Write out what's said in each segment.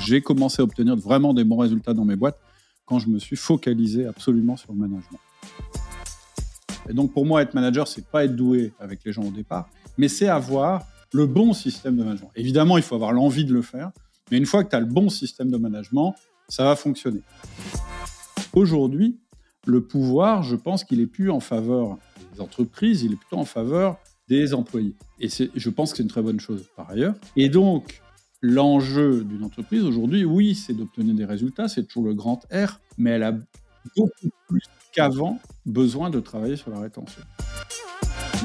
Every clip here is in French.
J'ai commencé à obtenir vraiment des bons résultats dans mes boîtes quand je me suis focalisé absolument sur le management. Et donc pour moi, être manager, c'est pas être doué avec les gens au départ, mais c'est avoir le bon système de management. Évidemment, il faut avoir l'envie de le faire, mais une fois que tu as le bon système de management, ça va fonctionner. Aujourd'hui, le pouvoir, je pense qu'il est plus en faveur des entreprises, il est plutôt en faveur des employés. Et je pense que c'est une très bonne chose par ailleurs. Et donc, l'enjeu d'une entreprise aujourd'hui, oui, c'est d'obtenir des résultats, c'est toujours le grand R, mais elle a beaucoup plus qu'avant besoin de travailler sur la rétention.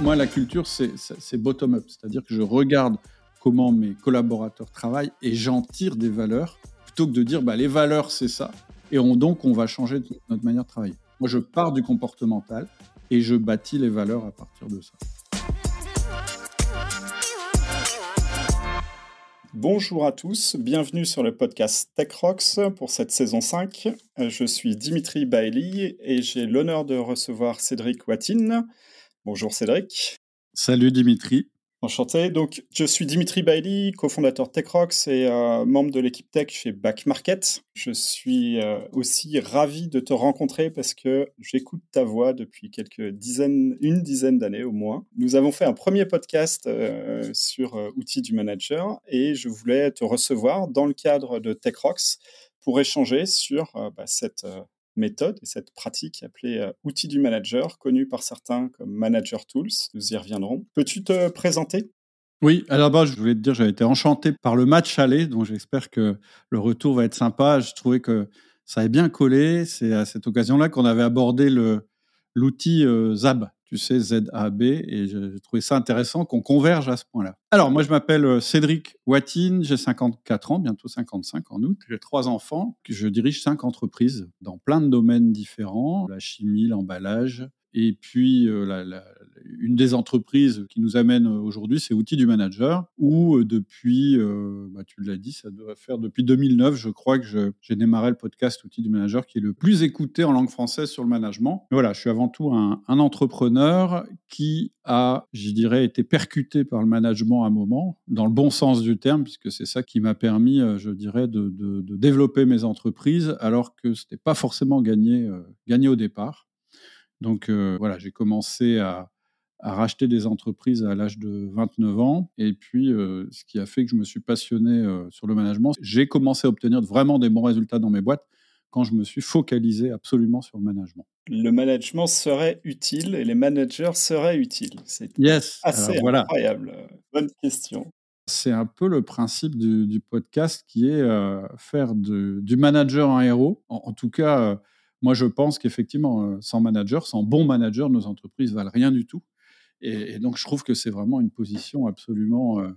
Moi, la culture, c'est bottom-up, c'est-à-dire que je regarde comment mes collaborateurs travaillent et j'en tire des valeurs plutôt que de dire bah, les valeurs, c'est ça, et donc on va changer notre manière de travailler. Moi, je pars du comportemental et je bâtis les valeurs à partir de ça. Bonjour à tous, bienvenue sur le podcast Tech Rocks pour cette saison 5. Je suis Dimitri Bailey et j'ai l'honneur de recevoir Cédric Watine. Bonjour Cédric. Salut Dimitri. Enchanté. Donc, je suis Dimitri Bailey, cofondateur TechRox et euh, membre de l'équipe tech chez Back Market. Je suis euh, aussi ravi de te rencontrer parce que j'écoute ta voix depuis quelques dizaines, une dizaine d'années au moins. Nous avons fait un premier podcast euh, sur outils du manager et je voulais te recevoir dans le cadre de TechRox pour échanger sur bah, cette méthode et cette pratique appelée euh, outil du manager, connu par certains comme Manager Tools. Nous y reviendrons. Peux-tu te présenter? Oui, alors bah, je voulais te dire, j'avais été enchanté par le match aller, donc j'espère que le retour va être sympa. Je trouvais que ça avait bien collé. C'est à cette occasion-là qu'on avait abordé l'outil euh, ZAB, tu sais, ZAB, et j'ai trouvé ça intéressant qu'on converge à ce point-là. Alors, moi, je m'appelle euh, Cédric Watine, j'ai 54 ans, bientôt 55 en août. J'ai trois enfants, je dirige cinq entreprises dans plein de domaines différents, la chimie, l'emballage, et puis, euh, une des entreprises qui nous amène aujourd'hui, c'est Outils du Manager, où euh, depuis, euh, bah, tu l'as dit, ça doit faire depuis 2009, je crois que j'ai démarré le podcast Outils du Manager, qui est le plus écouté en langue française sur le management. voilà, je suis avant tout un, entrepreneur qui a, je dirais, été percuté par le management à un moment, dans le bon sens du terme, puisque c'est ça qui m'a permis, je dirais, de, développer mes entreprises, alors que ce n'était pas forcément gagné au départ. Donc euh, voilà, j'ai commencé à, racheter des entreprises à l'âge de 29 ans. Et puis, euh, ce qui a fait que je me suis passionné euh, sur le management, j'ai commencé à obtenir vraiment des bons résultats dans mes boîtes quand je me suis focalisé absolument sur le management. Le management serait utile et les managers seraient utiles. C'est yes. assez incroyable. Bonne question. C'est un peu le principe du, podcast qui est faire du manager un héros. en tout cas, moi, je pense qu'effectivement, euh, sans manager, sans bon manager, nos entreprises valent rien du tout. Et, donc, je trouve que c'est vraiment une position absolument euh,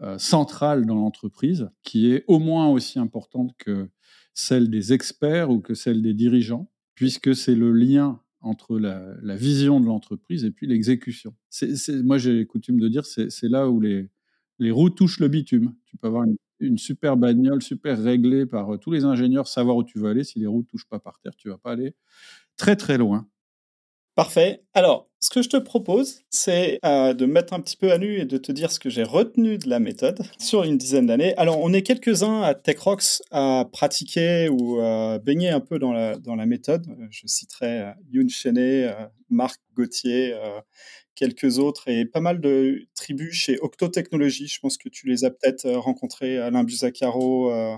euh, centrale dans l'entreprise, qui est au moins aussi importante que celle des experts ou que celle des dirigeants, puisque c'est le lien entre la, vision de l'entreprise et puis l'exécution. moi, j'ai coutume de dire, c'est là où les, les roues touchent le bitume. Tu peux avoir une une super bagnole, super réglée par euh, tous les ingénieurs, savoir où tu veux aller. Si les roues ne touchent pas par terre, tu vas pas aller très très loin. Parfait. Alors, ce que je te propose, c'est euh, de mettre un petit peu à nu et de te dire ce que j'ai retenu de la méthode sur une dizaine d'années. Alors, on est quelques-uns à TechRox à pratiquer ou à baigner un peu dans la, méthode. Je citerai euh, Marc Gauthier, quelques autres et pas mal de tribus chez Octo Technologies. Je pense que tu les as peut-être euh, rencontrés, Alain Buzacaro, euh,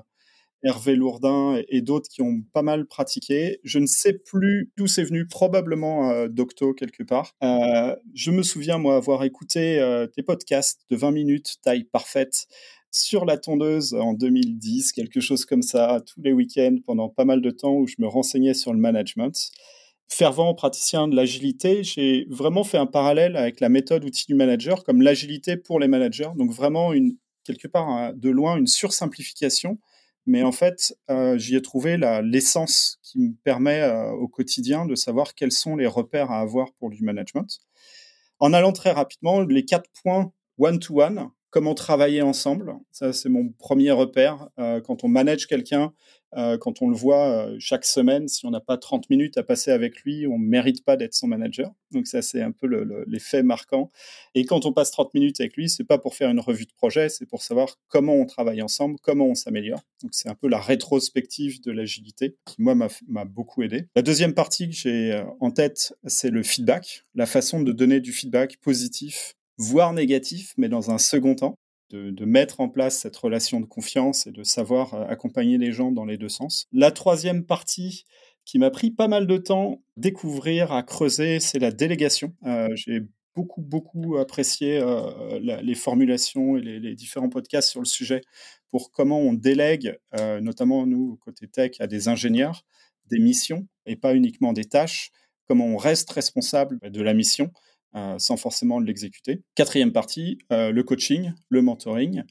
Hervé Lourdin et, d'autres qui ont pas mal pratiqué. Je ne sais plus d'où c'est venu, probablement euh, d'Octo quelque part. je me souviens, moi, avoir écouté tes podcasts de 20 minutes, taille parfaite, sur la tondeuse en 2010, quelque chose comme ça, tous les week-ends pendant pas mal de temps où je me renseignais sur le management fervent praticien de l'agilité, j'ai vraiment fait un parallèle avec la méthode outil du manager comme l'agilité pour les managers. Donc vraiment, une, quelque part, de loin, une sursimplification. Mais en fait, euh, j'y ai trouvé l'essence qui me permet euh, au quotidien de savoir quels sont les repères à avoir pour du management. En allant très rapidement, les quatre points one-to-one, comment travailler ensemble. Ça, c'est mon premier repère. Euh, quand on manage quelqu'un, euh, quand on le voit euh, chaque semaine, si on n'a pas 30 minutes à passer avec lui, on ne mérite pas d'être son manager. Donc ça, c'est un peu l'effet marquant. Et quand on passe 30 minutes avec lui, c'est pas pour faire une revue de projet, c'est pour savoir comment on travaille ensemble, comment on s'améliore. Donc c'est un peu la rétrospective de l'agilité qui, moi, m'a beaucoup aidé. La deuxième partie que j'ai en tête, c'est le feedback, la façon de donner du feedback positif voire négatif, mais dans un second temps, de, mettre en place cette relation de confiance et de savoir euh, accompagner les gens dans les deux sens. La troisième partie qui m'a pris pas mal de temps découvrir, à creuser, c'est la délégation. Euh, j'ai beaucoup, beaucoup apprécié euh, les formulations et les, différents podcasts sur le sujet pour comment on délègue, notamment nous, côté tech, à des ingénieurs, des missions et pas uniquement des tâches, comment on reste responsable de la mission sans forcément l'exécuter. Quatrième partie, euh, le coaching, le mentoring.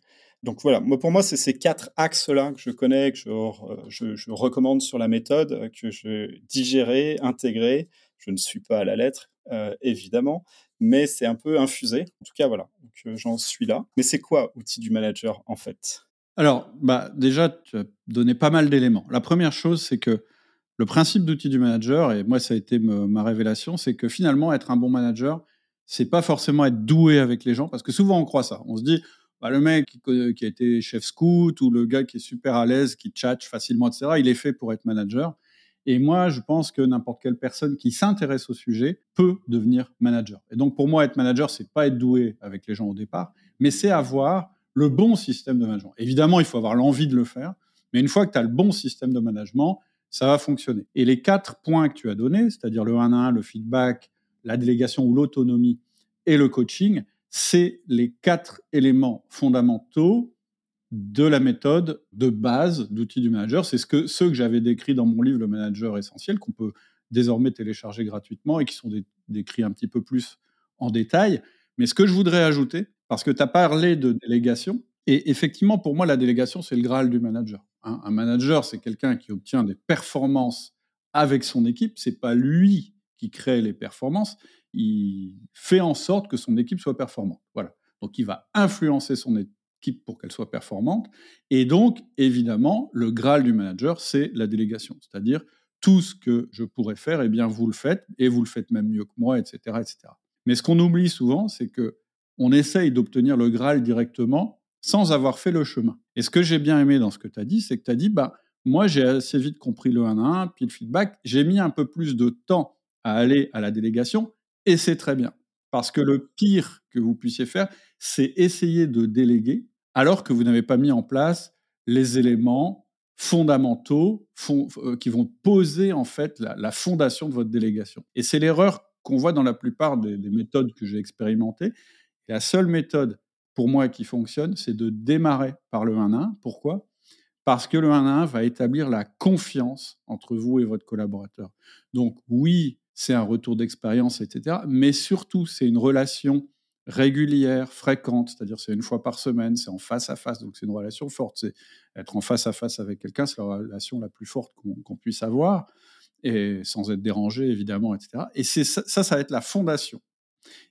Donc voilà, moi, pour moi, c'est ces quatre axes-là que je connais, que je, je, recommande sur la méthode, que je digérer, intégrer. Je ne suis pas à la lettre, euh, évidemment, mais c'est un peu infusé. En tout cas, voilà, j'en suis là. Mais c'est quoi outil du manager en fait? Alors, bah, déjà, tu as donné pas mal d'éléments. La première chose, c'est que le principe d'outil du manager, et moi ça a été ma révélation, c'est que finalement être un bon manager, c'est pas forcément être doué avec les gens, parce que souvent on croit ça. On se dit, bah, le mec qui, a été chef scout ou le gars qui est super à l'aise, qui tchatche facilement, etc., il est fait pour être manager. Et moi, je pense que n'importe quelle personne qui s'intéresse au sujet peut devenir manager. Et donc, pour moi, être manager, c'est pas être doué avec les gens au départ, mais c'est avoir le bon système de management. Évidemment, il faut avoir l'envie de le faire, mais une fois que tu as le bon système de management, ça va fonctionner. Et les quatre points que tu as donnés, c'est-à-dire le 1 à 1, le feedback, la délégation ou l'autonomie et le coaching, c'est les quatre éléments fondamentaux de la méthode de base d'outils du manager. C'est ce que, ceux que j'avais décrits dans mon livre Le Manager Essentiel, qu'on peut désormais télécharger gratuitement et qui sont décrits un petit peu plus en détail. Mais ce que je voudrais ajouter, parce que tu as parlé de délégation, et effectivement, pour moi, la délégation, c'est le Graal du manager. Hein. Un manager, c'est quelqu'un qui obtient des performances avec son équipe. C'est pas lui qui crée les performances. Il fait en sorte que son équipe soit performante. Voilà. Donc, il va influencer son équipe pour qu'elle soit performante. Et donc, évidemment, le Graal du manager, c'est la délégation. C'est-à-dire, tout ce que je pourrais faire, eh bien, vous le faites, et vous le faites même mieux que moi, etc., etc. Mais ce qu'on oublie souvent, c'est que on essaye d'obtenir le Graal directement sans avoir fait le chemin. Et ce que j'ai bien aimé dans ce que tu as dit, c'est que tu as dit, bah, moi j'ai assez vite compris le 1 à 1, puis le feedback, j'ai mis un peu plus de temps à aller à la délégation, et c'est très bien. Parce que le pire que vous puissiez faire, c'est essayer de déléguer alors que vous n'avez pas mis en place les éléments fondamentaux euh, qui vont poser en fait la, fondation de votre délégation. Et c'est l'erreur qu'on voit dans la plupart des, des méthodes que j'ai expérimentées. La seule méthode pour moi, qui fonctionne, c'est de démarrer par le 1 1. Pourquoi? Parce que le 1 1 va établir la confiance entre vous et votre collaborateur. Donc oui, c'est un retour d'expérience, etc. Mais surtout, c'est une relation régulière, fréquente, c'est-à-dire c'est une fois par semaine, c'est en face à face, donc c'est une relation forte. C'est être en face à face avec quelqu'un, c'est la relation la plus forte qu'on puisse avoir, et sans être dérangé, évidemment, etc. Et c'est ça, ça va être la fondation.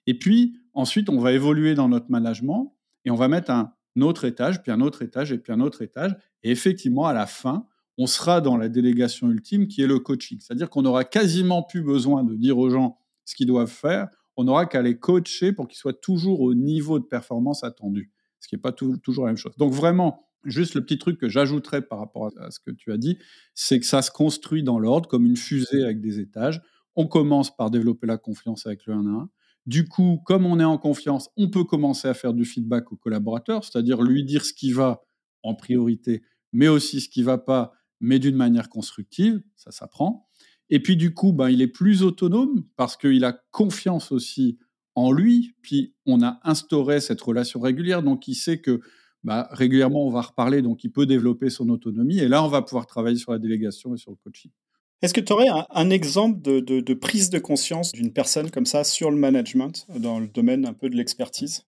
Et puis, ensuite, on va évoluer dans notre management et on va mettre un autre étage, puis un autre étage, et puis un autre étage. Et effectivement, à la fin, on sera dans la délégation ultime qui est le coaching. C'est-à-dire qu'on n'aura quasiment plus besoin de dire aux gens ce qu'ils doivent faire. On n'aura qu'à les coacher pour qu'ils soient toujours au niveau de performance attendu, ce qui n'est pas toujours la même chose. Donc vraiment, juste le petit truc que j'ajouterais par rapport à ce que tu as dit, c'est que ça se construit dans l'ordre comme une fusée avec des étages. On commence par développer la confiance avec le 1 à 1. Du coup, comme on est en confiance, on peut commencer à faire du feedback au collaborateur, c'est-à-dire lui dire ce qui va en priorité, mais aussi ce qui va pas, mais d'une manière constructive, ça s'apprend. Et puis du coup, ben, il est plus autonome parce qu'il a confiance aussi en lui, puis on a instauré cette relation régulière, donc il sait que bah, régulièrement on va reparler, donc il peut développer son autonomie, et là on va pouvoir travailler sur la délégation et sur le coaching. Est-ce que tu aurais un, exemple de, prise de conscience d'une personne comme ça sur le management, dans le domaine un peu de l'expertise?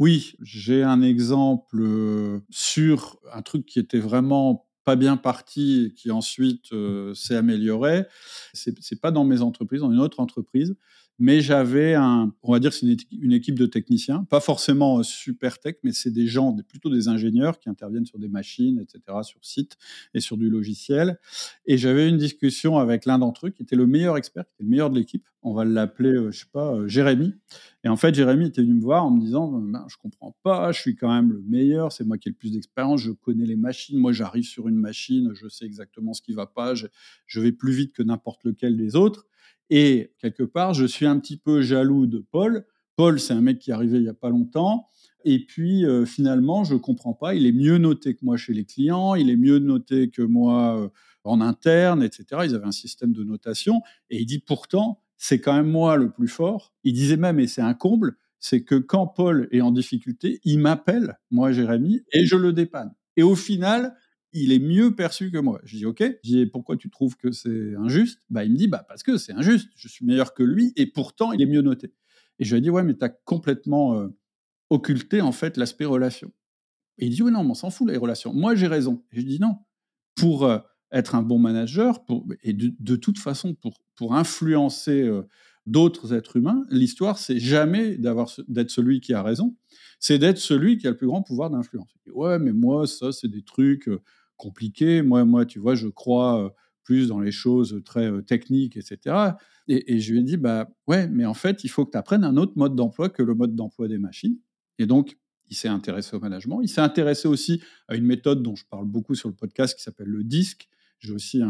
Oui, j'ai un exemple euh, sur un truc qui était vraiment pas bien parti et qui ensuite euh, s'est amélioré. C'est, n'est pas dans mes entreprises, dans une autre entreprise, mais j'avais un, on va dire, c'est une, équipe de techniciens, pas forcément euh, super tech, mais c'est des gens, plutôt des ingénieurs qui interviennent sur des machines, etc., sur site et sur du logiciel. Et j'avais une discussion avec l'un d'entre eux qui était le meilleur expert, qui était le meilleur de l'équipe. On va l'appeler, euh, je sais pas, euh, Jérémy. Et en fait, Jérémy était venu me voir en me disant, ben, je comprends pas, je suis quand même le meilleur, c'est moi qui ai le plus d'expérience, je connais les machines, moi j'arrive sur une machine, je sais exactement ce qui va pas, je, je vais plus vite que n'importe lequel des autres. Et quelque part, je suis un petit peu jaloux de Paul. Paul, c'est un mec qui est arrivé il y a pas longtemps. Et puis euh, finalement, je comprends pas. Il est mieux noté que moi chez les clients. Il est mieux noté que moi euh, en interne, etc. Ils avaient un système de notation. Et il dit pourtant, c'est quand même moi le plus fort. Il disait même, et c'est un comble, c'est que quand Paul est en difficulté, il m'appelle, moi Jérémy, et je le dépanne. Et au final, il est mieux perçu que moi. Je dis OK. Je dis pourquoi tu trouves que c'est injuste? Bah il me dit bah parce que c'est injuste. Je suis meilleur que lui et pourtant il est mieux noté. Et je lui ai dit ouais mais tu as complètement euh, occulté en fait l'aspect relation. Et il dit oui non, on s'en fout les relations. Moi j'ai raison. Et je dis non. Pour euh, être un bon manager et de, toute façon pour pour influencer euh, d'autres êtres humains, l'histoire c'est jamais d'être celui qui a raison, c'est d'être celui qui a le plus grand pouvoir d'influence. Ouais, mais moi ça c'est des trucs compliqué. Moi, moi, tu vois, je crois euh, plus dans les choses très euh, techniques, etc. Et, je lui ai dit, bah ouais, mais en fait, il faut que tu apprennes un autre mode d'emploi que le mode d'emploi des machines. Et donc, il s'est intéressé au management. Il s'est intéressé aussi à une méthode dont je parle beaucoup sur le podcast qui s'appelle le DISC. J'ai aussi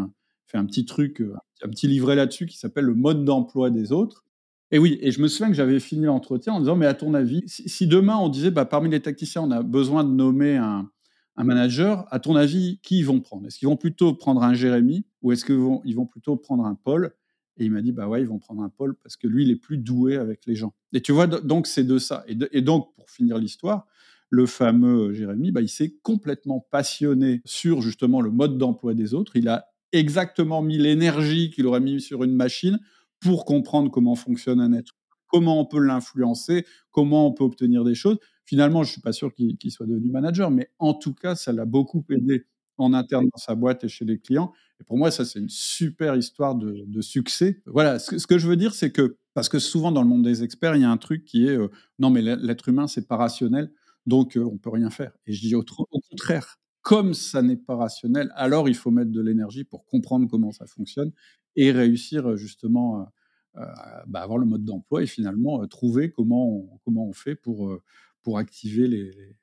un petit truc, euh, un petit livret là-dessus qui s'appelle le mode d'emploi des autres. Et oui, et je me souviens que j'avais fini l'entretien en disant, mais à ton avis, si, demain on disait, bah, parmi les techniciens, on a besoin de nommer un, un manager, à ton avis, qui ils vont prendre? Est-ce qu'ils vont plutôt prendre un Jérémy ou est-ce qu'ils vont, ils vont plutôt prendre un Paul? Et il m'a dit, bah ouais, ils vont prendre un Paul parce que lui, il est plus doué avec les gens. Et tu vois, donc c'est de ça. Et, donc, pour finir l'histoire, le fameux Jérémy, bah, il s'est complètement passionné sur justement le mode d'emploi des autres. Il a exactement mis l'énergie qu'il aurait mis sur une machine pour comprendre comment fonctionne un être, comment on peut l'influencer, comment on peut obtenir des choses. Finalement, je suis pas sûr qu'il soit devenu manager, mais en tout cas, ça l'a beaucoup aidé en interne dans sa boîte et chez les clients. Et pour moi, ça, c'est une super histoire de, succès. Voilà, ce que, je veux dire, c'est que, parce que souvent dans le monde des experts, il y a un truc qui est, euh, non, mais l'être humain, c'est pas rationnel, donc euh, on peut rien faire. Et je dis au contraire, comme ça n'est pas rationnel, alors il faut mettre de l'énergie pour comprendre comment ça fonctionne et réussir euh, justement à bah, avoir le mode d'emploi et finalement trouver comment on, comment on fait pour, pour activer les,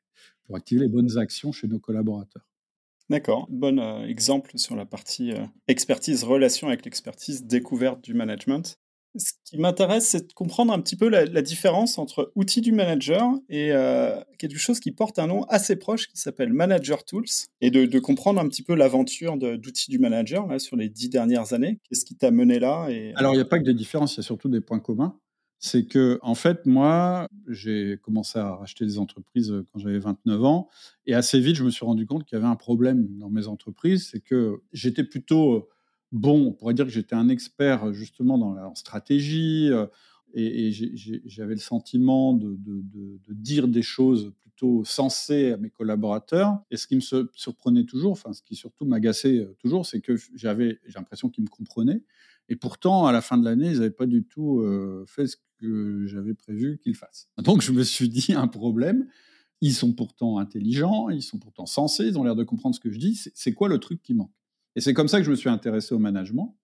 pour activer les bonnes actions chez nos collaborateurs. D'accord, bon euh, exemple sur la partie euh, expertise, relation avec l'expertise, découverte du management. Ce qui m'intéresse, c'est de comprendre un petit peu la, différence entre outils du manager et euh, quelque chose qui porte un nom assez proche qui s'appelle Manager Tools, et de, comprendre un petit peu l'aventure d'outils du manager sur les dix dernières années. Qu'est-ce qui t'a mené là et, Alors, il n'y a pas que des différences, il y a surtout des points communs c'est que en fait moi j'ai commencé à racheter des entreprises euh, quand j'avais 29 ans et assez vite je me suis rendu compte qu'il y avait un problème dans mes entreprises c'est que j'étais plutôt euh, bon on pourrait dire que j'étais un expert justement dans la stratégie euh, et, j'avais le sentiment de, dire des choses plutôt sensées à mes collaborateurs et ce qui me surprenait toujours enfin ce qui surtout m'agaçait toujours c'est que j'avais j'ai l'impression qu'ils me comprenaient et pourtant, à la fin de l'année, ils n'avaient pas du tout fait ce que j'avais prévu qu'ils fassent. Donc je me suis dit un problème. Ils sont pourtant intelligents, ils sont pourtant sensés, ils ont l'air de comprendre ce que je dis. C'est quoi le truc qui manque? Et c'est comme ça que je me suis intéressé au management.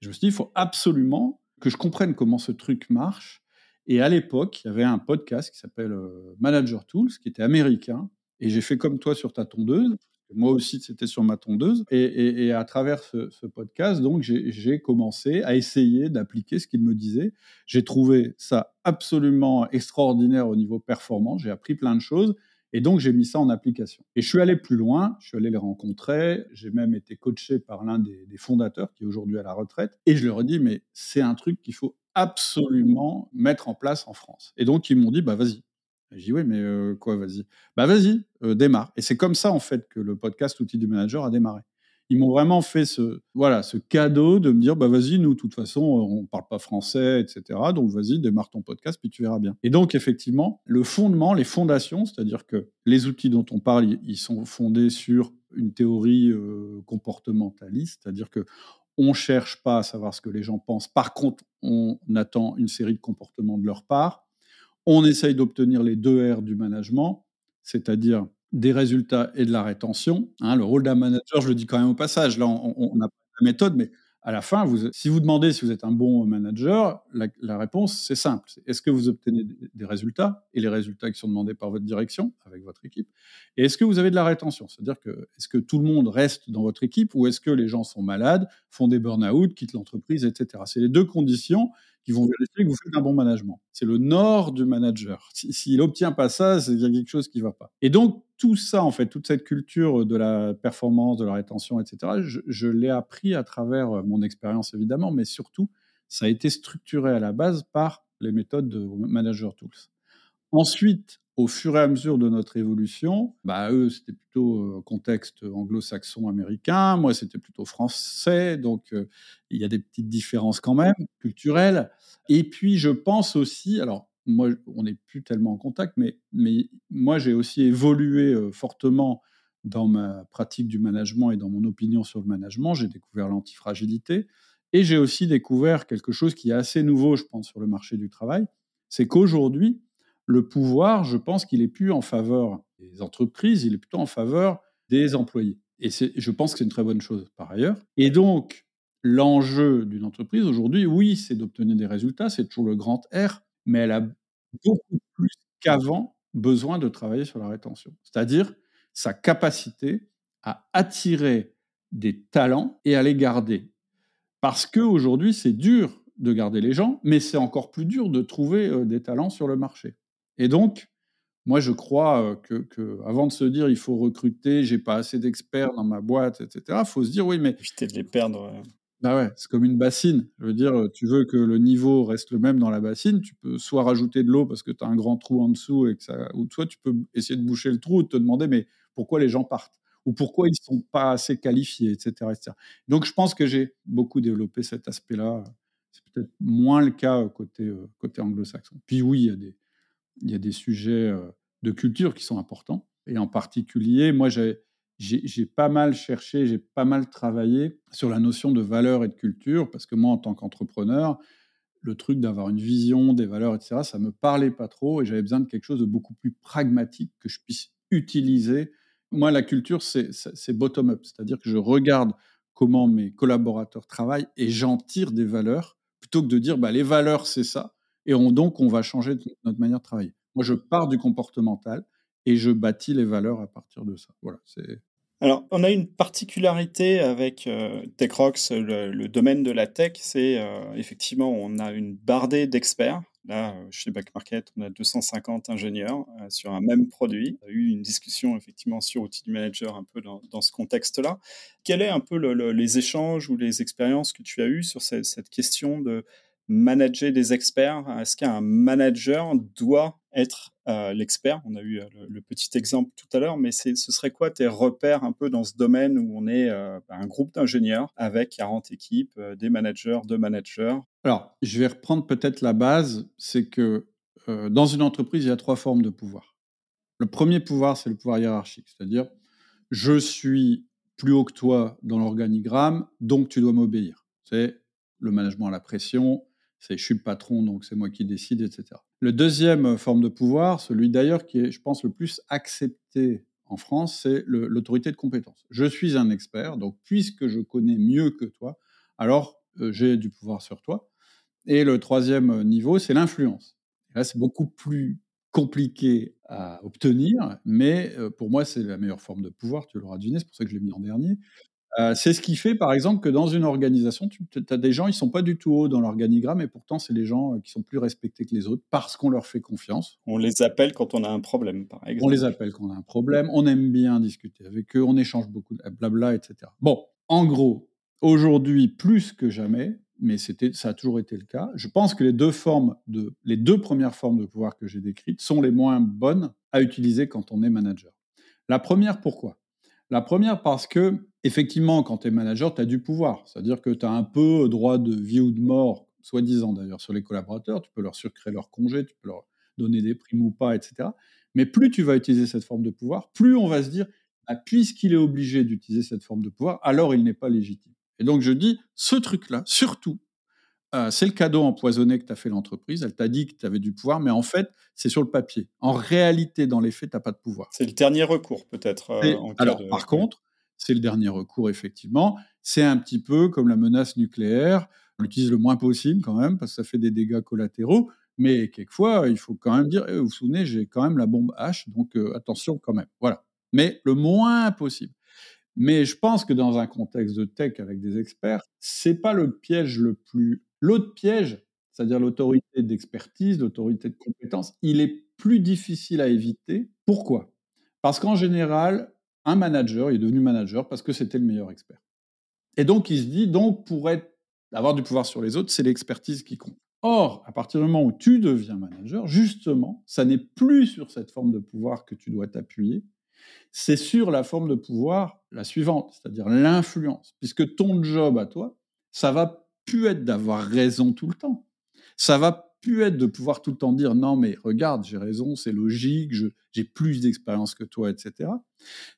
Je me suis dit, il faut absolument que je comprenne comment ce truc marche. Et à l'époque, il y avait un podcast qui s'appelle euh, Manager Tools, qui était américain. Et j'ai fait comme toi sur ta tondeuse. Moi aussi, c'était sur ma tondeuse. Et, à travers ce, podcast, donc, j'ai commencé à essayer d'appliquer ce qu'il me disait. J'ai trouvé ça absolument extraordinaire au niveau performant. J'ai appris plein de choses. Et donc, j'ai mis ça en application. Et je suis allé plus loin, je suis allé les rencontrer, j'ai même été coaché par l'un des, fondateurs qui est aujourd'hui à la retraite. Et je leur ai dit, mais c'est un truc qu'il faut absolument mettre en place en France. Et donc, ils m'ont dit, bah vas-y, je dis oui, mais quoi, vas-y? Bah vas-y, démarre. Et c'est comme ça en fait que le podcast Outils du manager a démarré. Ils m'ont vraiment fait ce, voilà, ce cadeau de me dire bah vas-y, nous, de toute façon, on parle pas français, etc. Donc vas-y, démarre ton podcast, puis tu verras bien. Et donc effectivement, le fondement, les fondations, c'est-à-dire que les outils dont on parle, ils sont fondés sur une théorie comportementaliste, c'est-à-dire que on cherche pas à savoir ce que les gens pensent. Par contre, on attend une série de comportements de leur part. On essaye d'obtenir les deux R du management, c'est-à-dire des résultats et de la rétention. Hein. le rôle d'un manager, je le dis quand même au passage, là, on n'a pas la méthode, mais à la fin, si vous demandez si vous êtes un bon manager, la, réponse, c'est simple. Est-ce que vous obtenez des résultats et les résultats qui sont demandés par votre direction avec votre équipe Et est-ce que vous avez de la rétention? C'est-à-dire que est-ce que tout le monde reste dans votre équipe ou est-ce que les gens sont malades, font des burn-out, quittent l'entreprise, etc. C'est les deux conditions qui vont vérifier que vous faites un bon management. C'est le nord du manager. S'il n'obtient pas ça, qu'il y a quelque chose qui ne va pas. Et donc, tout ça, en fait, toute cette culture de la performance, de la rétention, etc., je, je l'ai appris à travers mon expérience, évidemment, mais surtout, ça a été structuré à la base par les méthodes de Manager Tools. Ensuite, au fur et à mesure de notre évolution, bah, eux, c'était plutôt euh, contexte anglo-saxon américain, moi, c'était plutôt français, donc euh, il y a des petites différences quand même, culturelles. Et puis, je pense aussi, alors, moi, on n'est plus tellement en contact, mais, mais moi, j'ai aussi évolué euh, fortement dans ma pratique du management et dans mon opinion sur le management. J'ai découvert l'antifragilité et j'ai aussi découvert quelque chose qui est assez nouveau, je pense, sur le marché du travail. C'est qu'aujourd'hui, le pouvoir, je pense qu'il est plus en faveur des entreprises, il est plutôt en faveur des employés. Et je pense que c'est une très bonne chose par ailleurs. Et donc, l'enjeu d'une entreprise aujourd'hui, oui, c'est d'obtenir des résultats, c'est toujours le grand R, mais elle a beaucoup plus qu'avant besoin de travailler sur la rétention. C'est-à-dire sa capacité à attirer des talents et à les garder. Parce qu'aujourd'hui, c'est dur de garder les gens, mais c'est encore plus dur de trouver euh, des talents sur le marché. Et donc, moi, je crois que, que, avant de se dire il faut recruter, j'ai pas assez d'experts dans ma boîte, etc., il faut se dire oui, mais. Éviter de les perdre. Bah ouais, c'est comme une bassine. Je veux dire, tu veux que le niveau reste le même dans la bassine, tu peux soit rajouter de l'eau parce que tu as un grand trou en dessous, et que ça, ou soit tu peux essayer de boucher le trou ou te demander mais pourquoi les gens partent? Ou pourquoi ils sont pas assez qualifiés, etc. etc. Donc je pense que j'ai beaucoup développé cet aspect-là. C'est peut-être moins le cas côté, côté anglo-saxon. Puis oui, il y a des, il y a des sujets de culture qui sont importants. Et en particulier, moi, j'ai pas mal cherché, j'ai pas mal travaillé sur la notion de valeur et de culture, parce que moi, en tant qu'entrepreneur, le truc d'avoir une vision, des valeurs, etc., ça me parlait pas trop et j'avais besoin de quelque chose de beaucoup plus pragmatique que je puisse utiliser. Moi, la culture, c'est bottom-up, c'est-à-dire que je regarde comment mes collaborateurs travaillent et j'en tire des valeurs plutôt que de dire bah, les valeurs, c'est ça et donc on va changer notre manière de travailler. Moi, je pars du comportemental et je bâtis les valeurs à partir de ça. Voilà. Alors, on a une particularité avec euh, TechRox, le, domaine de la tech, c'est euh, effectivement, on a une bardée d'experts. Là, euh, chez Backmarket, on a 250 ingénieurs sur un même produit. On a eu une discussion effectivement sur Outil du Manager un peu dans, ce contexte-là. Quels est un peu les échanges ou les expériences que tu as eues sur cette question de manager des experts Est-ce qu'un manager doit être euh, l'expert? On a eu euh, le, petit exemple tout à l'heure, mais ce serait quoi tes repères un peu dans ce domaine où on est euh, un groupe d'ingénieurs avec 40 équipes, des managers, deux managers? Alors, je vais reprendre peut-être la base, c'est que dans une entreprise, il y a trois formes de pouvoir. Le premier pouvoir, c'est le pouvoir hiérarchique, c'est-à-dire je suis plus haut que toi dans l'organigramme, donc tu dois m'obéir. C'est le management à la pression, c'est je suis le patron, donc c'est moi qui décide, etc. Le deuxième euh, forme de pouvoir, celui d'ailleurs qui est, je pense, le plus accepté en France, c'est l'autorité de compétence. Je suis un expert, donc puisque je connais mieux que toi, alors euh, j'ai du pouvoir sur toi. Et le troisième euh, niveau, c'est l'influence. Là, c'est beaucoup plus compliqué à obtenir, mais pour moi, c'est la meilleure forme de pouvoir, tu l'auras deviné, c'est pour ça que je l'ai mis en dernier. Euh, c'est ce qui fait, par exemple, que dans une organisation, tu as des gens, ils sont pas du tout hauts dans l'organigramme, et pourtant, c'est les gens euh, qui sont plus respectés que les autres parce qu'on leur fait confiance. On les appelle quand on a un problème, par exemple. On les appelle quand on a un problème. On aime bien discuter avec eux. On échange beaucoup, de blabla, etc. Bon, en gros, aujourd'hui, plus que jamais, mais c'était, ça a toujours été le cas. Je pense que les deux formes de, les deux premières formes de pouvoir que j'ai décrites sont les moins bonnes à utiliser quand on est manager. La première, pourquoi? La première, parce que, effectivement, quand tu es manager, tu as du pouvoir. C'est-à-dire que tu as un peu droit de vie ou de mort, soi-disant d'ailleurs, sur les collaborateurs. Tu peux leur surcréer leur congé, tu peux leur donner des primes ou pas, etc. Mais plus tu vas utiliser cette forme de pouvoir, plus on va se dire, ah, puisqu'il est obligé d'utiliser cette forme de pouvoir, alors il n'est pas légitime. Et donc, je dis, ce truc-là, surtout, euh, c'est le cadeau empoisonné que t'a fait l'entreprise. Elle t'a dit que tu avais du pouvoir, mais en fait, c'est sur le papier. En réalité, dans les faits, tu n'as pas de pouvoir. C'est le dernier recours, peut-être. Euh, alors, par contre, c'est le dernier recours, effectivement. C'est un petit peu comme la menace nucléaire. On l'utilise le moins possible quand même, parce que ça fait des dégâts collatéraux. Mais quelquefois, il faut quand même dire, eh, vous vous souvenez, j'ai quand même la bombe H, donc euh, attention quand même. Voilà. Mais le moins possible. Mais je pense que dans un contexte de tech avec des experts, c'est pas le piège le plus. L'autre piège, c'est-à-dire l'autorité d'expertise, l'autorité de compétence, il est plus difficile à éviter. Pourquoi? Parce qu'en général, un manager il est devenu manager parce que c'était le meilleur expert. Et donc, il se dit, donc, pour avoir du pouvoir sur les autres, c'est l'expertise qui compte. Or, à partir du moment où tu deviens manager, justement, ça n'est plus sur cette forme de pouvoir que tu dois t'appuyer, c'est sur la forme de pouvoir la suivante, c'est-à-dire l'influence, puisque ton job à toi, ça va plus être d'avoir raison tout le temps. Ça va plus être de pouvoir tout le temps dire non mais regarde j'ai raison c'est logique j'ai plus d'expérience que toi etc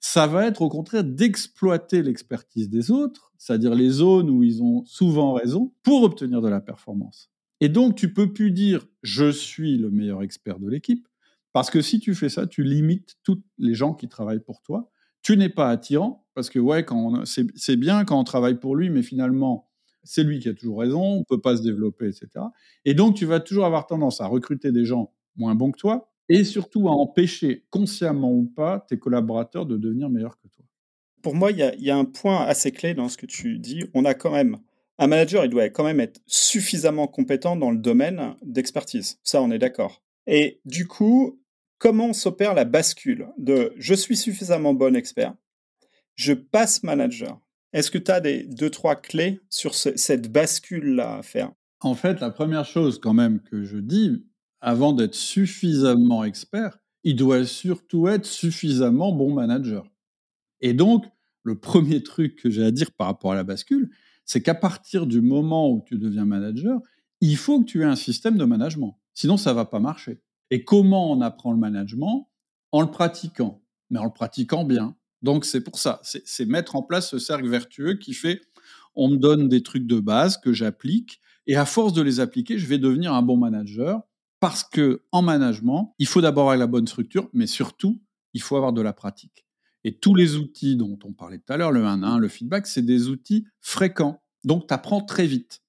ça va être au contraire d'exploiter l'expertise des autres c'est-à-dire les zones où ils ont souvent raison pour obtenir de la performance et donc tu peux plus dire je suis le meilleur expert de l'équipe parce que si tu fais ça, tu limites tous les gens qui travaillent pour toi. Tu n'es pas attirant, parce que ouais, c'est bien quand on travaille pour lui, mais finalement, c'est lui qui a toujours raison, on ne peut pas se développer, etc. Et donc, tu vas toujours avoir tendance à recruter des gens moins bons que toi, et surtout à empêcher, consciemment ou pas, tes collaborateurs de devenir meilleurs que toi. Pour moi, il y, y, a un point assez clé dans ce que tu dis. On a quand même un manager, il doit quand même être suffisamment compétent dans le domaine d'expertise. Ça, on est d'accord. Et du coup, comment s'opère la bascule de je suis suffisamment bon expert, je passe manager. Est-ce que tu as des deux, trois clés sur cette bascule-là à faire? En fait, la première chose quand même que je dis, avant d'être suffisamment expert, il doit surtout être suffisamment bon manager. Et donc, le premier truc que j'ai à dire par rapport à la bascule, c'est qu'à partir du moment où tu deviens manager, il faut que tu aies un système de management. Sinon, ça ne va pas marcher. Et comment on apprend le management? En le pratiquant, mais en le pratiquant bien. Donc c'est pour ça, c'est mettre en place ce cercle vertueux qui fait, on me donne des trucs de base que j'applique, et à force de les appliquer, je vais devenir un bon manager, parce que en management, il faut d'abord avoir la bonne structure, mais surtout, il faut avoir de la pratique. Et tous les outils dont on parlait tout à l'heure, le 1-1, le feedback, c'est des outils fréquents. Donc, tu apprends très vite.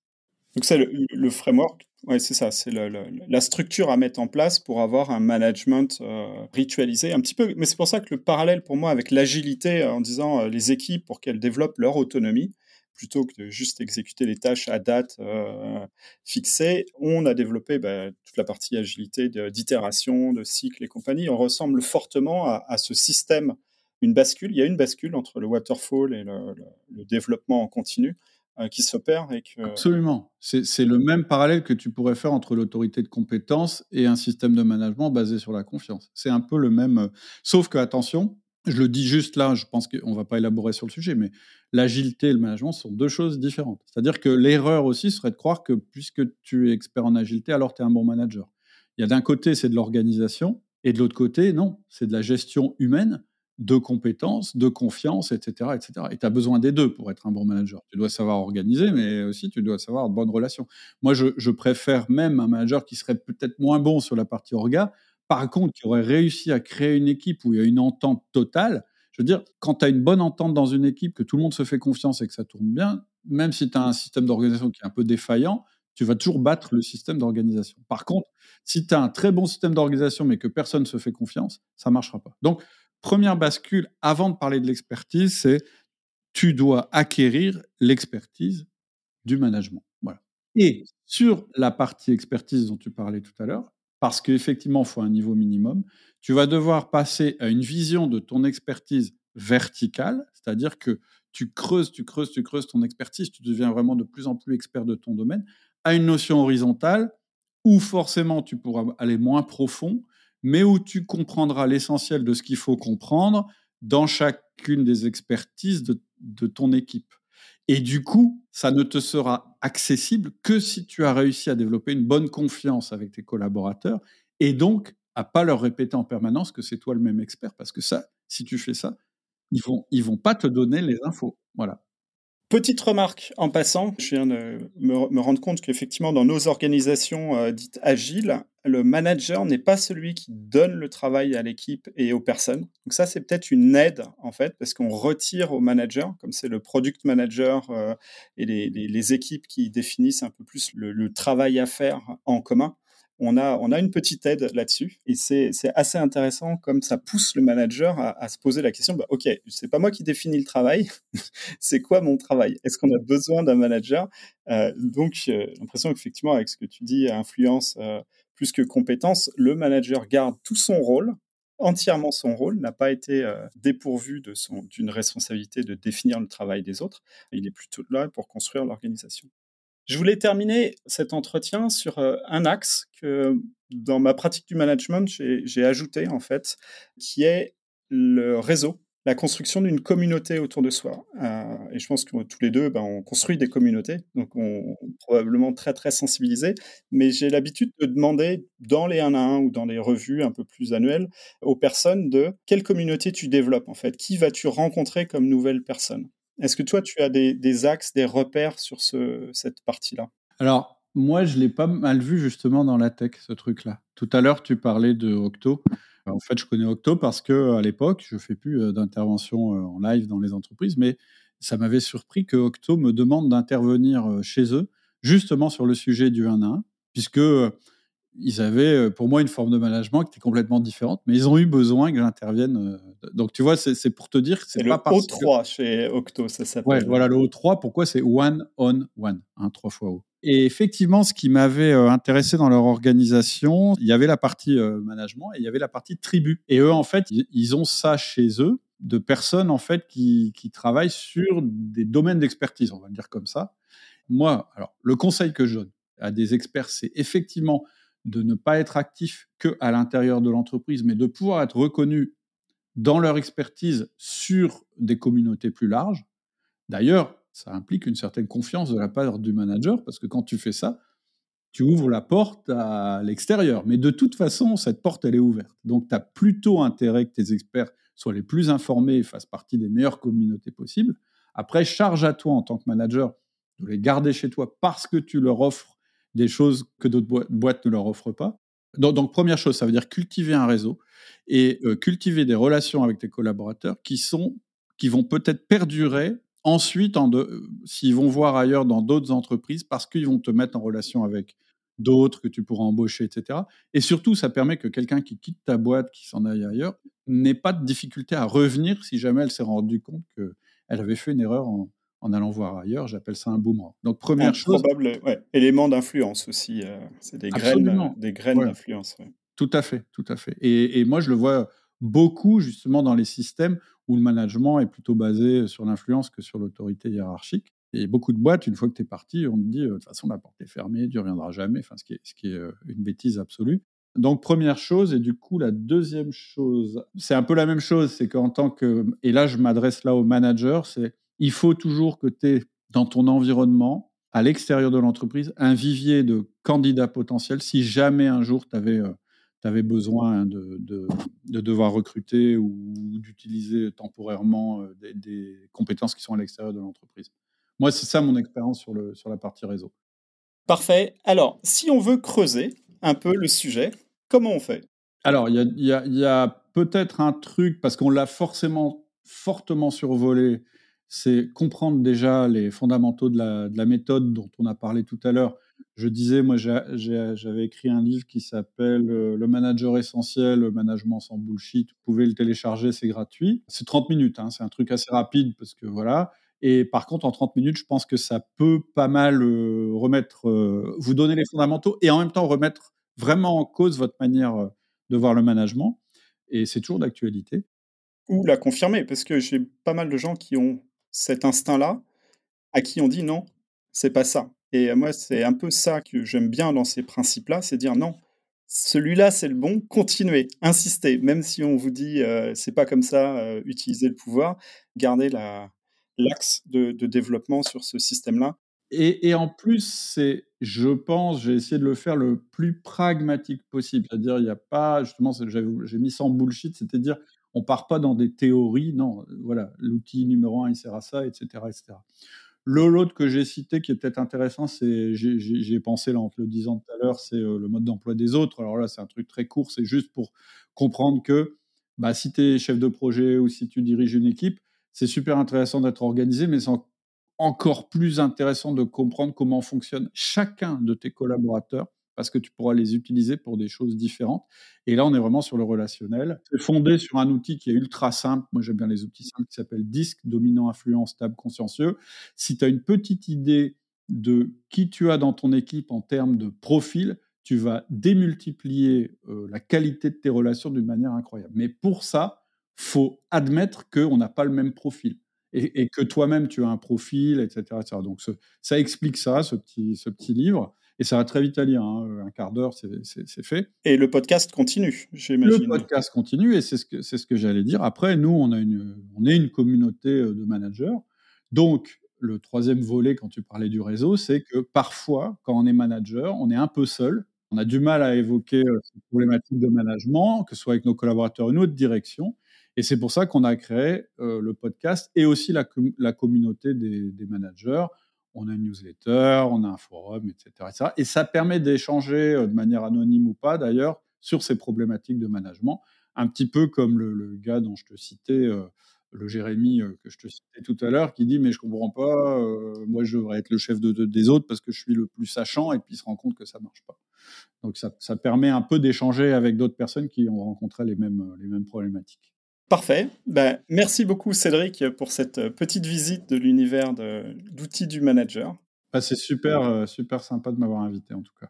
Donc, c'est le, framework oui, c'est ça. C'est la structure à mettre en place pour avoir un management euh, ritualisé. Un petit peu, mais c'est pour ça que le parallèle pour moi avec l'agilité, en disant euh, les équipes pour qu'elles développent leur autonomie, plutôt que de juste exécuter les tâches à date euh, fixée, on a développé bah, toute la partie agilité d'itération, de, cycle et compagnie. On ressemble fortement à, ce système, une bascule. Il y a une bascule entre le waterfall et le développement en continu. Euh, qui s'opère. Absolument. C'est le même parallèle que tu pourrais faire entre l'autorité de compétence et un système de management basé sur la confiance. C'est un peu le même. Euh, sauf que, attention, je le dis juste là, je pense qu'on ne va pas élaborer sur le sujet, mais l'agilité et le management sont deux choses différentes. C'est-à-dire que l'erreur aussi serait de croire que puisque tu es expert en agilité, alors tu es un bon manager. Il y a d'un côté, c'est de l'organisation, et de l'autre côté, non, c'est de la gestion humaine de compétences, de confiance, etc. etc. Et tu as besoin des deux pour être un bon manager. Tu dois savoir organiser, mais aussi tu dois savoir de bonnes relations. Moi, je, préfère même un manager qui serait peut-être moins bon sur la partie orga, par contre, qui aurait réussi à créer une équipe où il y a une entente totale. Je veux dire, quand tu as une bonne entente dans une équipe, que tout le monde se fait confiance et que ça tourne bien, même si tu as un système d'organisation qui est un peu défaillant, tu vas toujours battre le système d'organisation. Par contre, si tu as un très bon système d'organisation mais que personne ne se fait confiance, ça ne marchera pas. Donc, première bascule, avant de parler de l'expertise, c'est tu dois acquérir l'expertise du management. Voilà. Et sur la partie expertise dont tu parlais tout à l'heure, parce qu'effectivement, il faut un niveau minimum, tu vas devoir passer à une vision de ton expertise verticale, c'est-à-dire que tu creuses, tu creuses, tu creuses ton expertise, tu deviens vraiment de plus en plus expert de ton domaine, à une notion horizontale où forcément tu pourras aller moins profond, mais où tu comprendras l'essentiel de ce qu'il faut comprendre dans chacune des expertises de, ton équipe. Et du coup, ça ne te sera accessible que si tu as réussi à développer une bonne confiance avec tes collaborateurs et donc à pas leur répéter en permanence que c'est toi le même expert parce que ça, si tu fais ça, ils vont ils vont pas te donner les infos. Voilà. Petite remarque en passant, je viens de me, rendre compte qu'effectivement, dans nos organisations euh, dites agiles, le manager n'est pas celui qui donne le travail à l'équipe et aux personnes. Donc ça, c'est peut-être une aide, en fait, parce qu'on retire au manager, comme c'est le product manager euh, et les, équipes qui définissent un peu plus le travail à faire en commun on a, on a une petite aide là-dessus. Et c'est assez intéressant comme ça pousse le manager à, se poser la question, bah, OK, c'est pas moi qui définis le travail, c'est quoi mon travail? Est-ce qu'on a besoin d'un manager? Euh, Donc, euh, l'impression qu'effectivement, avec ce que tu dis, influence euh, plus que compétence, le manager garde tout son rôle, entièrement son rôle, n'a pas été dépourvu d'une responsabilité de définir le travail des autres. Il est plutôt là pour construire l'organisation. Je voulais terminer cet entretien sur euh, un axe que dans ma pratique du management, j'ai ajouté en fait, qui est le réseau, la construction d'une communauté autour de soi. Euh, et je pense que tous les deux, ben, on construit des communautés, donc on est probablement très très sensibilisés. Mais j'ai l'habitude de demander dans les 1 à 1 ou dans les revues un peu plus annuelles aux personnes de quelle communauté tu développes en fait, qui vas-tu rencontrer comme nouvelle personne? Est-ce que toi, tu as des, axes, des repères sur cette partie-là? Alors, moi, je l'ai pas mal vu justement dans la tech, ce truc-là. Tout à l'heure, tu parlais de Octo. En fait, je connais Octo parce que à l'époque, je fais plus euh, d'intervention euh, en live dans les entreprises, mais ça m'avait surpris que Octo me demande d'intervenir euh, chez eux, justement sur le sujet du 1 à 1, puisque ils avaient euh, pour moi une forme de management qui était complètement différente, mais ils ont eu besoin que j'intervienne. Euh, donc tu vois, c'est pour te dire que c'est pas le O3 chez Octo, ça s'appelle. Ouais, voilà le O3. Pourquoi c'est one on one, hein, trois fois O. Et effectivement, ce qui m'avait euh, intéressé dans leur organisation, il y avait la partie management et il y avait la partie tribu. Et eux, en fait, ils ont ça chez eux de personnes en fait qui, qui travaillent sur des domaines d'expertise, on va le dire comme ça. Moi, alors le conseil que je donne à des experts, c'est effectivement de ne pas être actif que à l'intérieur de l'entreprise, mais de pouvoir être reconnu dans leur expertise sur des communautés plus larges. D'ailleurs, ça implique une certaine confiance de la part du manager, parce que quand tu fais ça, tu ouvres la porte à l'extérieur. Mais de toute façon, cette porte, elle est ouverte. Donc, tu as plutôt intérêt que tes experts soient les plus informés et fassent partie des meilleures communautés possibles. Après, charge à toi en tant que manager de les garder chez toi parce que tu leur offres des choses que d'autres boîtes ne leur offrent pas. Donc, première chose, ça veut dire cultiver un réseau et euh, cultiver des relations avec tes collaborateurs qui sont qui vont peut-être perdurer ensuite euh, s'ils vont voir ailleurs dans d'autres entreprises parce qu'ils vont te mettre en relation avec d'autres que tu pourras embaucher, etc. Et surtout, ça permet que quelqu'un qui quitte ta boîte, qui s'en aille ailleurs, n'ait pas de difficulté à revenir si jamais elle s'est rendue compte qu'elle avait fait une erreur en, en allant voir ailleurs. J'appelle ça un boomerang. Donc, première un chose. Probable élément d'influence aussi. Euh, c'est des graines, des graines d'influence. Tout à fait, tout à fait. Et, moi, je le vois beaucoup justement dans les systèmes où le management est plutôt basé sur l'influence que sur l'autorité hiérarchique. Et beaucoup de boîtes, une fois que tu es parti, on te dit euh, de toute façon, la porte est fermée, tu ne reviendras jamais, enfin, ce qui est, ce qui est euh, une bêtise absolue. Donc, première chose, et du coup, la deuxième chose, c'est un peu la même chose, c'est qu'en tant que. Et là, je m'adresse là au manager, c'est il faut toujours que tu aies dans ton environnement, à l'extérieur de l'entreprise, un vivier de candidats potentiels si jamais un jour tu avais, euh, besoin de, devoir recruter ou d'utiliser temporairement euh, des, compétences qui sont à l'extérieur de l'entreprise. Moi, c'est ça mon expérience sur, sur la partie réseau. Parfait. Alors, si on veut creuser un peu le sujet, comment on fait? Alors, il y a peut-être un truc, parce qu'on l'a forcément fortement survolé c'est comprendre déjà les fondamentaux de la, méthode dont on a parlé tout à l'heure. Je disais, moi, j'avais écrit un livre qui s'appelle euh, Le manager essentiel, le management sans bullshit. Vous pouvez le télécharger, c'est gratuit. C'est 30 minutes, hein, c'est un truc assez rapide parce que voilà. Et par contre, en 30 minutes, je pense que ça peut pas mal euh, remettre, euh, vous donner les fondamentaux et en même temps remettre vraiment en cause votre manière de voir le management. Et c'est toujours d'actualité. Ou la confirmer, parce que j'ai pas mal de gens qui ont cet instinct-là, à qui on dit non, c'est pas ça. Et moi, c'est un peu ça que j'aime bien dans ces principes-là, c'est dire non, celui-là c'est le bon, continuez, insistez, même si on vous dit euh, c'est pas comme ça, euh, utilisez le pouvoir, gardez l'axe de, développement sur ce système-là. Et, en plus, c'est, je pense, j'ai essayé de le faire le plus pragmatique possible. C'est-à-dire, il n'y a pas, justement, j'ai mis en bullshit, c'est-à-dire, on part pas dans des théories, non, voilà, l'outil numéro un, il sert à ça, etc., etc. L'autre que j'ai cité qui est peut-être intéressant, c'est, j'ai pensé là en te le disant tout à l'heure, c'est le mode d'emploi des autres. Alors là, c'est un truc très court, c'est juste pour comprendre que bah, si tu es chef de projet ou si tu diriges une équipe, c'est super intéressant d'être organisé, mais c'est encore plus intéressant de comprendre comment fonctionne chacun de tes collaborateurs parce que tu pourras les utiliser pour des choses différentes. Et là, on est vraiment sur le relationnel. C'est fondé sur un outil qui est ultra simple. Moi, j'aime bien les outils simples qui s'appelle DISC, dominant, influent, stable, consciencieux. Si tu as une petite idée de qui tu as dans ton équipe en termes de profil, tu vas démultiplier euh, la qualité de tes relations d'une manière incroyable. Mais pour ça, faut admettre qu'on n'a pas le même profil et, que toi-même tu as un profil, etc. Donc ça explique ça, ce petit livre. Et ça va très vite à lire, hein. un quart d'heure, c'est fait. Et le podcast continue, j'imagine. Le podcast continue, et c'est ce que, ce que j'allais dire. Après, nous, on, a une, on est une communauté euh, de managers. Donc, le troisième volet, quand tu parlais du réseau, c'est que parfois, quand on est manager, on est un peu seul on a du mal à évoquer euh, ces problématiques de management, que ce soit avec nos collaborateurs ou une autre direction. Et c'est pour ça qu'on a créé euh, le podcast et aussi la, communauté des, managers. On a une newsletter, on a un forum, etc. Et ça permet d'échanger euh, de manière anonyme ou pas, d'ailleurs, sur ces problématiques de management. Un petit peu comme le, gars dont je te citais, le Jérémy que je te citais tout à l'heure, qui dit mais je comprends pas, moi je devrais être le chef de, des autres parce que je suis le plus sachant, et puis il se rend compte que ça marche pas. Donc ça, ça permet un peu d'échanger avec d'autres personnes qui ont rencontré les mêmes, les mêmes problématiques. Parfait. Ben, merci beaucoup Cédric pour cette petite visite de l'univers d'outils du manager. Ben, c'est super, super sympa de m'avoir invité en tout cas.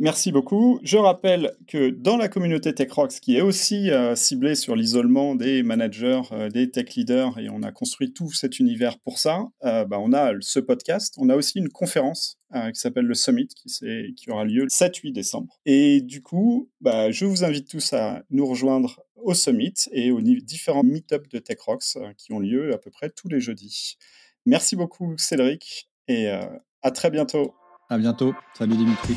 Merci beaucoup. Je rappelle que dans la communauté TechRox, qui est aussi euh, ciblée sur l'isolement des managers, euh, des tech leaders, et on a construit tout cet univers pour ça, euh, bah, on a ce podcast. On a aussi une conférence qui s'appelle le Summit, qui, aura lieu le 7-8 décembre. Et du coup, bah, je vous invite tous à nous rejoindre au Summit et aux différents meet-ups de TechRox qui ont lieu à peu près tous les jeudis. Merci beaucoup Cédric et à très bientôt. À bientôt. Salut Dimitri.